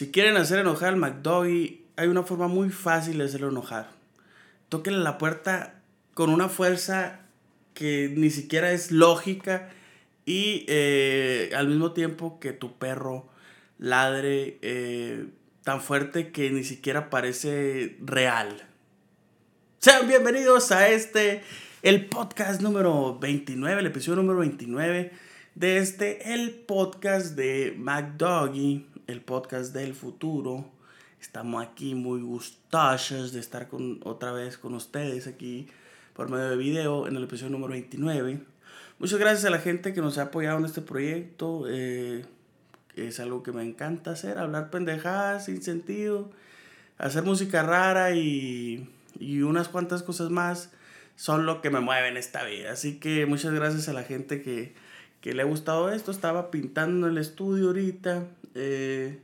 Si quieren hacer enojar al McDoggy, hay una forma muy fácil de hacerlo enojar. Tóquenle la puerta con una fuerza que ni siquiera es lógica y eh, al mismo tiempo que tu perro ladre eh, tan fuerte que ni siquiera parece real. Sean bienvenidos a este, el podcast número 29, el episodio número 29 de este, el podcast de McDoggy, el podcast del futuro. Estamos aquí muy gustosos de estar con, otra vez con ustedes aquí por medio de video en el episodio número 29. Muchas gracias a la gente que nos ha apoyado en este proyecto. Eh, es algo que me encanta hacer, hablar pendejadas sin sentido, hacer música rara y, y unas cuantas cosas más son lo que me mueve en esta vida. Así que muchas gracias a la gente que, que le ha gustado esto. Estaba pintando en el estudio ahorita. Eh,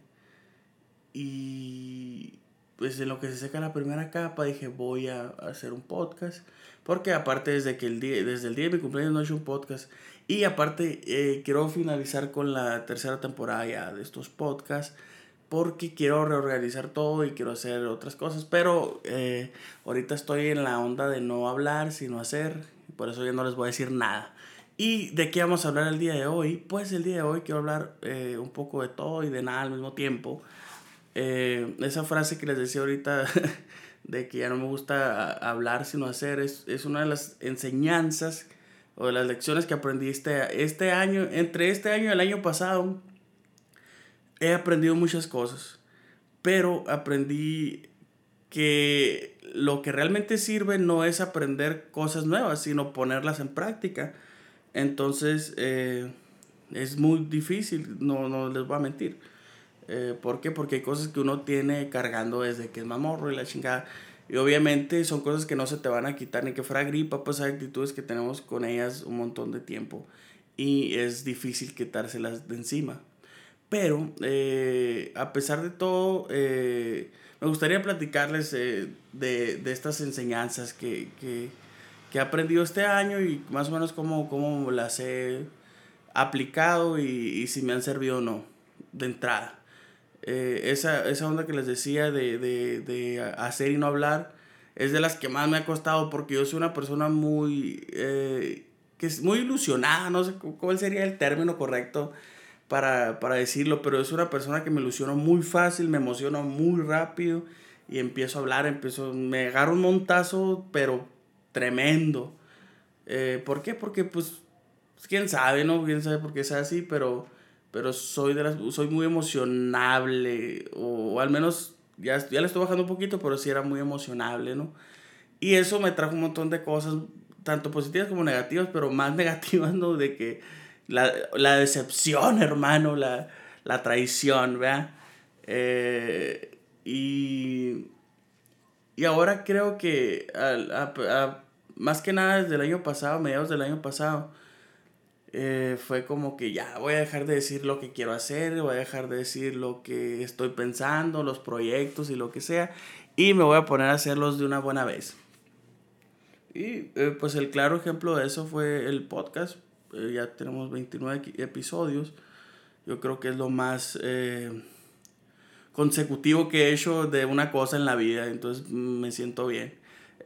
y pues en lo que se seca la primera capa dije voy a hacer un podcast. Porque aparte desde, que el día, desde el día de mi cumpleaños no he hecho un podcast. Y aparte eh, quiero finalizar con la tercera temporada ya de estos podcasts. Porque quiero reorganizar todo y quiero hacer otras cosas. Pero eh, ahorita estoy en la onda de no hablar, sino hacer. Por eso ya no les voy a decir nada. ¿Y de qué vamos a hablar el día de hoy? Pues el día de hoy quiero hablar eh, un poco de todo y de nada al mismo tiempo. esa frase que les decía ahorita de que ya no me gusta hablar sino hacer, es, es una de las enseñanzas o de las lecciones que aprendí este, este año, entre este año y el año pasado, he aprendido muchas cosas, pero aprendí que lo que realmente sirve no es aprender cosas nuevas, sino ponerlas en práctica. Entonces, eh, es muy difícil, no, no les voy a mentir. Eh, ¿Por qué? Porque hay cosas que uno tiene cargando desde que es mamorro y la chingada. Y obviamente son cosas que no se te van a quitar ni que fuera gripa, pues hay actitudes que tenemos con ellas un montón de tiempo. Y es difícil quitárselas de encima. Pero eh, a pesar de todo, eh, me gustaría platicarles de, de, estas enseñanzas que, que, que, he aprendido este año y más o menos cómo, cómo las he aplicado y, y si me han servido o no de entrada. Eh, esa, esa onda que les decía de, de, de, hacer y no hablar es de las que más me ha costado porque yo soy una persona muy, eh, que es muy ilusionada, no sé cuál sería el término correcto para, para decirlo, pero es una persona que me ilusiono muy fácil, me emociono muy rápido y empiezo a hablar, empiezo, me agarro un montazo, pero tremendo. Eh, ¿Por qué? Porque pues, quién sabe, ¿no? Quién sabe por qué es así, pero pero soy, de las, soy muy emocionable, o, al menos ya, ya le estoy bajando un poquito, pero sí era muy emocionable, ¿no? Y eso me trajo un montón de cosas, tanto positivas como negativas, pero más negativas, ¿no? De que la, la decepción, hermano, la, la traición, ¿verdad? Eh, y, y ahora creo que más que nada desde el año pasado, mediados del año pasado, eh, fue como que ya voy a dejar de decir lo que quiero hacer, voy a dejar de decir lo que estoy pensando, los proyectos y lo que sea, y me voy a poner a hacerlos de una buena vez. Y eh, pues el claro ejemplo de eso fue el podcast. Eh, ya tenemos 29 episodios. Yo creo que es lo más consecutivo que he hecho de una cosa en la vida, entonces mm, me siento bien.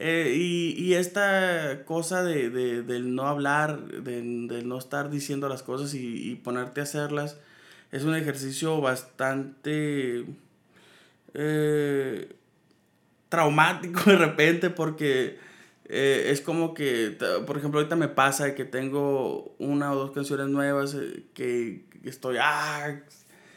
Eh, y, y, esta cosa de, de, del no hablar, de, de, no estar diciendo las cosas y, y, ponerte a hacerlas, es un ejercicio bastante eh, traumático de repente porque eh, es como que, por ejemplo, ahorita me pasa que tengo una o dos canciones nuevas que, estoy, ah,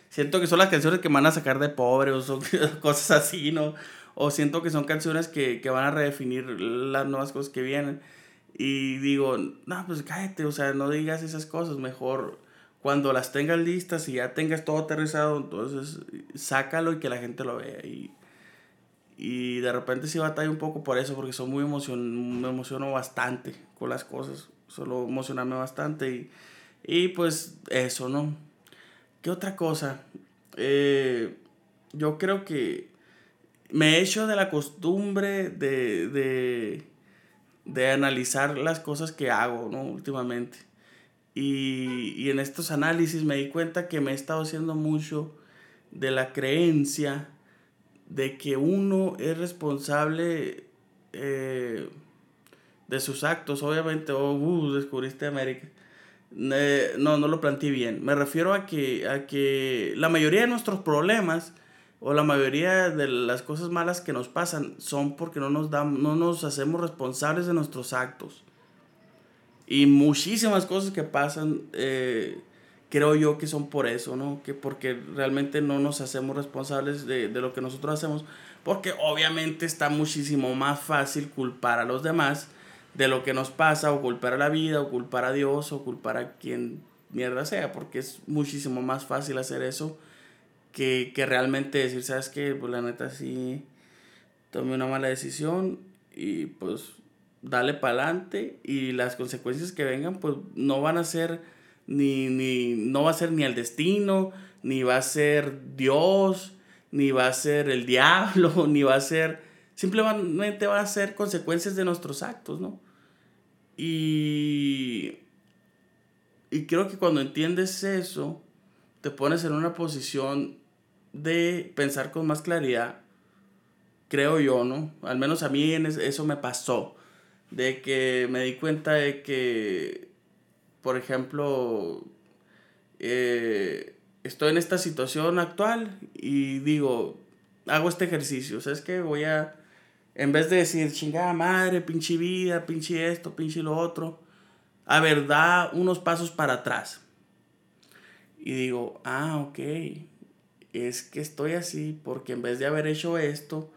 siento que son las canciones que me van a sacar de pobre o son cosas así, ¿no? O siento que son canciones que, que van a redefinir las nuevas cosas que vienen. Y digo, no, pues cállate, o sea, no digas esas cosas, mejor cuando las tengas listas y ya tengas todo aterrizado, entonces sácalo y que la gente lo vea. Y, y de repente sí batalla un poco por eso, porque soy muy emocion me emociono bastante con las cosas, solo emocionarme bastante y, y pues eso, ¿no? ¿Qué otra cosa? Eh, yo creo que me he hecho de la costumbre de, de, de analizar las cosas que hago, ¿no? Últimamente. Y, y, en estos análisis me di cuenta que me he estado haciendo mucho de la creencia de que uno es responsable eh, de sus actos, obviamente, oh, descubriste América. Eh, no, no lo planteé bien. Me refiero a que, a que la mayoría de nuestros problemas o la mayoría de las cosas malas que nos pasan son porque no nos, damos, no nos hacemos responsables de nuestros actos. Y muchísimas cosas que pasan, eh, creo yo que son por eso, ¿no? Que porque realmente no nos hacemos responsables de, de lo que nosotros hacemos. Porque obviamente está muchísimo más fácil culpar a los demás de lo que nos pasa, o culpar a la vida, o culpar a Dios, o culpar a quien mierda sea, porque es muchísimo más fácil hacer eso que, que realmente decir, ¿sabes qué? Pues la neta sí tomé una mala decisión y pues dale para adelante y las consecuencias que vengan pues no van a ser ni, ni, no va a ser ni el destino, ni va a ser Dios, ni va a ser el diablo, ni va a ser, simplemente va a ser consecuencias de nuestros actos, ¿no? Y, y creo que cuando entiendes eso, te pones en una posición de pensar con más claridad, creo yo, ¿no? Al menos a mí eso me pasó, de que me di cuenta de que, por ejemplo, eh, estoy en esta situación actual y digo, hago este ejercicio, ¿sabes qué? Voy a en vez de decir, chingada madre, pinche vida, pinche esto, pinche lo otro. A ver, da unos pasos para atrás. Y digo, ah, ok. Es que estoy así porque en vez de haber hecho esto,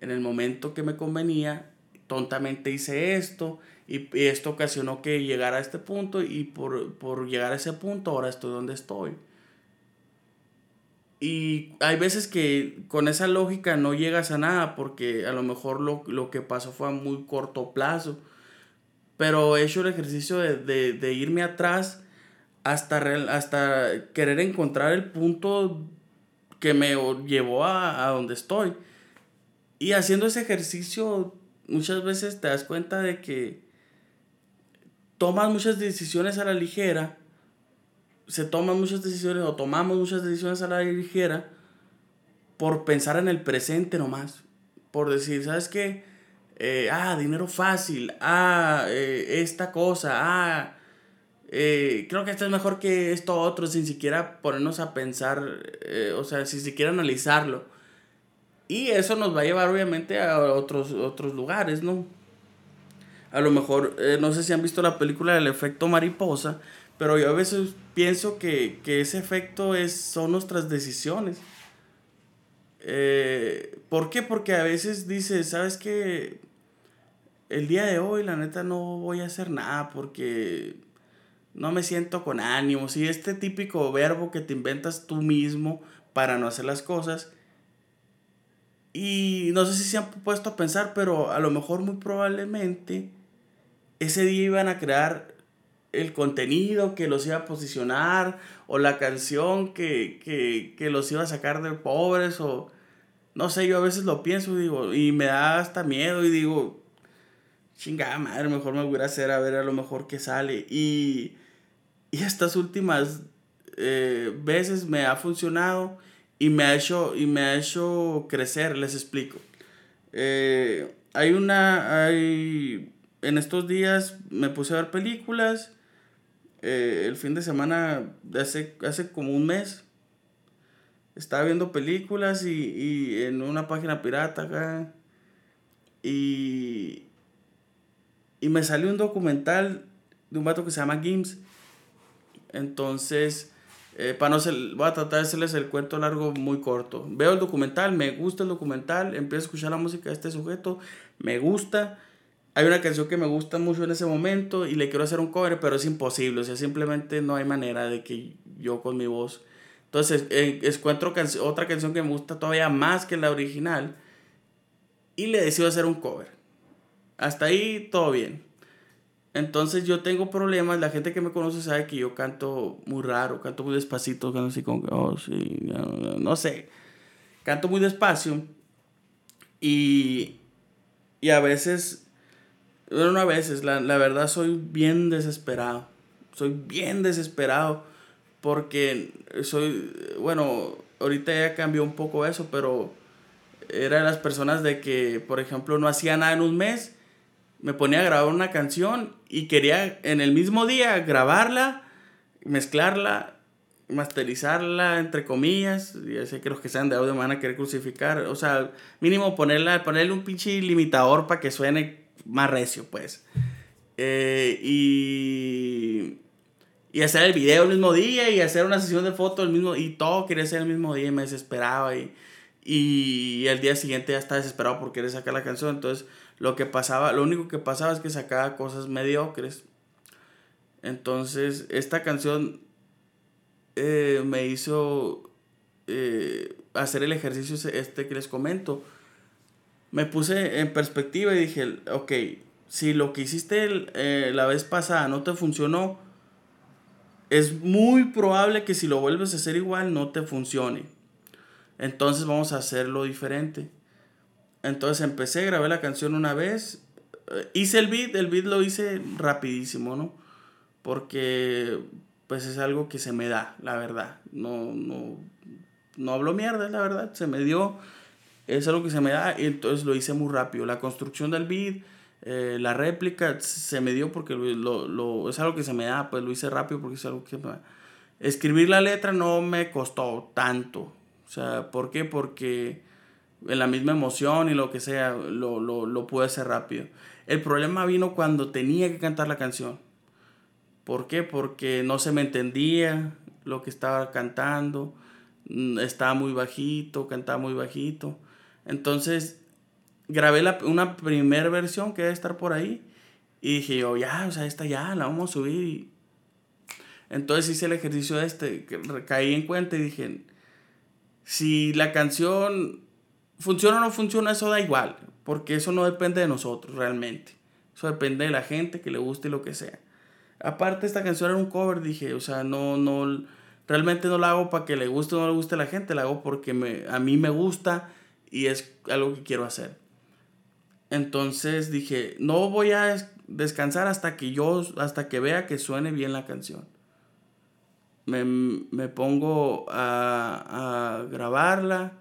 en el momento que me convenía, tontamente hice esto. Y, esto ocasionó que llegara a este punto. Y por, por llegar a ese punto, ahora estoy donde estoy. Y hay veces que con esa lógica no llegas a nada porque a lo mejor lo, que pasó fue a muy corto plazo. Pero he hecho el ejercicio de, irme atrás hasta, hasta querer encontrar el punto que me llevó a, a donde estoy. Y haciendo ese ejercicio muchas veces te das cuenta de que tomas muchas decisiones a la ligera se toman muchas decisiones o tomamos muchas decisiones a la ligera por pensar en el presente nomás. Por decir, ¿sabes qué? Eh, ah, dinero fácil. Ah, eh, esta cosa. Ah, eh, creo que esto es mejor que esto otro, sin siquiera ponernos a pensar, o sea, sin siquiera analizarlo. Y eso nos va a llevar obviamente a otros, otros lugares, ¿no? A lo mejor, no sé si han visto la película del efecto mariposa, pero yo a veces pienso que, ese efecto es, son nuestras decisiones. Eh, ¿Por qué? Porque a veces dices, ¿sabes qué? El día de hoy, la neta, no voy a hacer nada porque no me siento con ánimos. Y este típico verbo que te inventas tú mismo para no hacer las cosas. Y no sé si se han puesto a pensar, pero a lo mejor muy probablemente ese día iban a crear el contenido que los iba a posicionar o la canción que, que, los iba a sacar de pobres o no sé, yo a veces lo pienso digo, y me da hasta miedo y digo, chingada madre, mejor me voy a hacer a ver a lo mejor que sale. Y, y estas últimas eh, veces me ha funcionado y me ha hecho, y me ha hecho crecer, les explico. Eh, hay una, hay, en estos días me puse a ver películas eh, el fin de semana hace, hace como un mes. Estaba viendo películas y, en una página pirata acá. Y, y me salió un documental de un vato que se llama Gims. Entonces, eh, para no ser, voy a tratar de hacerles el cuento largo muy corto. Veo el documental, me gusta el documental, empiezo a escuchar la música de este sujeto, me gusta hay una canción que me gusta mucho en ese momento y le quiero hacer un cover, pero es imposible, o sea, simplemente no hay manera de que yo con mi voz. Entonces, eh, encuentro otra canción que me gusta todavía más que la original y le decido hacer un cover. Hasta ahí todo bien. Entonces yo tengo problemas, la gente que me conoce sabe que yo canto muy raro, canto muy despacito, canto así con, oh, sí, no, no sé, canto muy despacio y, y a veces bueno, a veces, la, la verdad soy bien desesperado. Soy bien desesperado porque soy, bueno, ahorita ya cambió un poco eso, pero era de las personas de que, por ejemplo, no hacía nada en un mes, me ponía a grabar una canción y quería en el mismo día grabarla, mezclarla, masterizarla, entre comillas, ya sé que los que sean de audio me van a querer crucificar, o sea, mínimo ponerla, ponerle un pinche limitador para que suene más recio, pues. Eh, y, y hacer el video el mismo día y hacer una sesión de fotos el mismo, y todo quería ser el mismo día y me desesperaba y y el día siguiente ya estaba desesperado por querer sacar la canción. Entonces, lo que pasaba, lo único que pasaba es que sacaba cosas mediocres. Entonces, esta canción eh, me hizo eh, hacer el ejercicio este que les comento. Me puse en perspectiva y dije, ok, si lo que hiciste eh, la vez pasada no te funcionó, es muy probable que si lo vuelves a hacer igual no te funcione. Entonces vamos a hacerlo diferente. Entonces empecé, grabé la canción una vez. Eh, hice el beat, el beat lo hice rapidísimo, ¿no? Porque pues es algo que se me da, la verdad. No, no, no hablo mierda, la verdad. Se me dio, es algo que se me da y entonces lo hice muy rápido. La construcción del beat, eh, la réplica, se me dio porque lo, lo, es algo que se me da, pues lo hice rápido porque es algo que me da. Escribir la letra no me costó tanto, o sea, ¿por qué? Porque en la misma emoción y lo que sea, lo, lo, lo pude hacer rápido. El problema vino cuando tenía que cantar la canción. ¿Por qué? Porque no se me entendía lo que estaba cantando, mm, estaba muy bajito, cantaba muy bajito. Entonces, grabé la, una primera versión que debe estar por ahí y dije yo, ya, o sea, esta ya, la vamos a subir. Entonces hice el ejercicio este, caí en cuenta y dije, si la canción funciona o no funciona, eso da igual, porque eso no depende de nosotros realmente. Eso depende de la gente que le guste lo que sea. Aparte, esta canción era un cover, dije, o sea, no, no, realmente no la hago para que le guste o no le guste a la gente, la hago porque me, a mí me gusta y es algo que quiero hacer. Entonces dije, no voy a descansar hasta que yo, hasta que vea que suene bien la canción me, me pongo a, a, grabarla.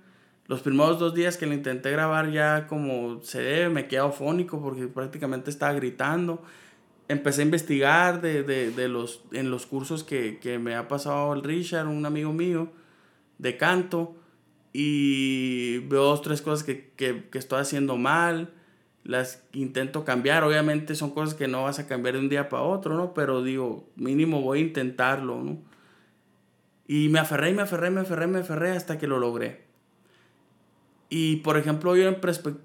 Los primeros dos días que la intenté grabar ya como se debe, me quedé fónico porque prácticamente estaba gritando. Empecé a investigar de, de, de los, en los cursos que, que, me ha pasado el Richard, un amigo mío, de canto, y veo dos, tres cosas que, que, que estoy haciendo mal las intento cambiar. Obviamente son cosas que no vas a cambiar de un día para otro, ¿no? Pero digo, mínimo voy a intentarlo, ¿no? Y me aferré me aferré, me aferré, me aferré hasta que lo logré. Y por ejemplo, yo en,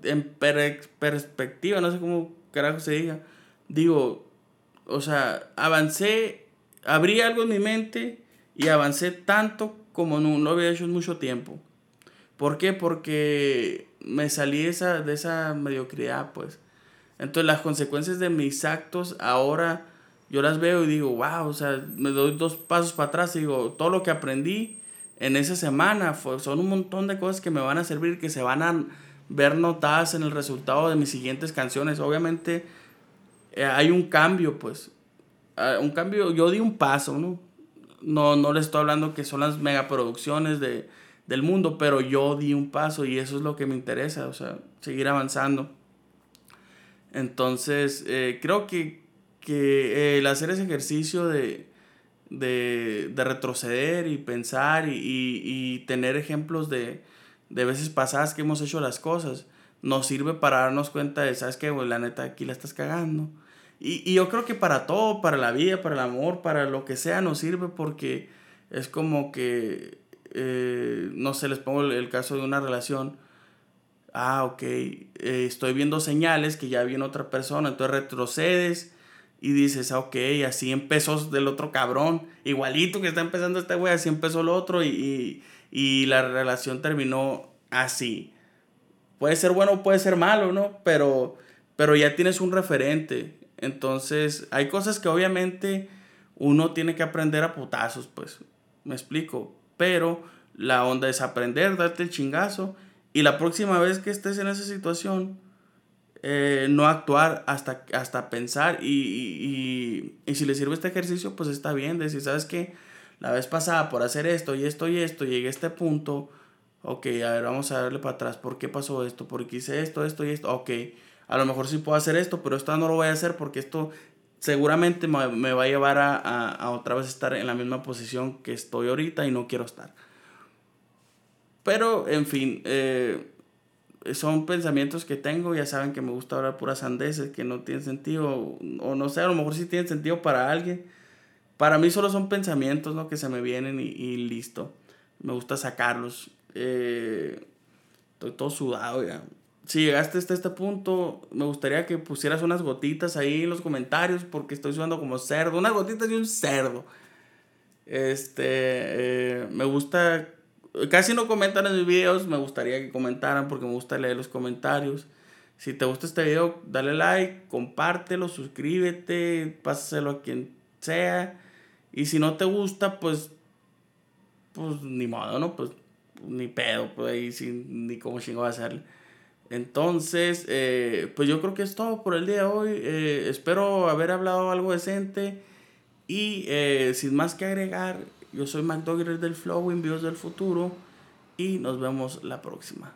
en perspectiva, no sé cómo carajo se diga, digo, o sea, avancé, abrí algo en mi mente y avancé tanto como no, no había hecho en mucho tiempo. ¿Por qué? Porque me salí de esa, de esa mediocridad, pues. Entonces las consecuencias de mis actos ahora yo las veo y digo, wow, o sea, me doy dos pasos para atrás y digo, todo lo que aprendí en esa semana son un montón de cosas que me van a servir, que se van a ver notadas en el resultado de mis siguientes canciones. Obviamente eh, hay un cambio, pues, ah, un cambio, yo di un paso, ¿no? No, no le estoy hablando que son las megaproducciones de, del mundo, pero yo di un paso y eso es lo que me interesa, o sea, seguir avanzando. Entonces, eh, creo que que eh, el hacer ese ejercicio de, de, de retroceder y pensar y, y, y tener ejemplos de, de, veces pasadas que hemos hecho las cosas nos sirve para darnos cuenta de, ¿sabes qué? la neta, aquí la estás cagando. Y, y, yo creo que para todo, para la vida, para el amor, para lo que sea, nos sirve porque es como que, eh, no sé, les pongo el, caso de una relación. Ah, ok, eh, estoy viendo señales que ya viene otra persona, entonces retrocedes y dices, ah, ok, así empezó del otro cabrón, igualito que está empezando este güey, así empezó el otro y, y, la relación terminó así. Puede ser bueno puede ser malo, ¿no? Pero, pero ya tienes un referente. Entonces, hay cosas que obviamente uno tiene que aprender a putazos, pues, me explico. Pero la onda es aprender, darte el chingazo. Y la próxima vez que estés en esa situación, eh, no actuar hasta, hasta pensar y, y, y, si le sirve este ejercicio, pues está bien, decir, ¿sabes qué? la vez pasada por hacer esto y esto y esto, llegué a este punto, ok, a ver, vamos a darle para atrás, ¿por qué pasó esto? Porque hice esto, esto y esto, ok, a lo mejor sí puedo hacer esto, pero esto no lo voy a hacer porque esto seguramente me, va a llevar a, otra vez estar en la misma posición que estoy ahorita y no quiero estar. Pero, en fin, eh, son pensamientos que tengo, ya saben que me gusta hablar puras sandeces que no tienen sentido, o no sé, a lo mejor sí tienen sentido para alguien. Para mí solo son pensamientos, ¿no? Que se me vienen y, listo. Me gusta sacarlos. Eh, estoy todo sudado ya. Si llegaste hasta este punto, me gustaría que pusieras unas gotitas ahí en los comentarios porque estoy sudando como cerdo. Unas gotitas y un cerdo. Este, eh, me gusta Casi no comentan en mis videos, me gustaría que comentaran porque me gusta leer los comentarios. Si te gusta este video, dale like, compártelo, suscríbete, pásaselo a quien sea. Y si no te gusta, pues, pues ni modo, ¿no? Pues ni pedo, pues ahí sin, ni cómo chingo va a hacerle. Entonces, eh, pues yo creo que es todo por el día de hoy. Eh, espero haber hablado algo decente. Y eh, sin más que agregar, yo soy McDogger del Flow, envíos del futuro y nos vemos la próxima.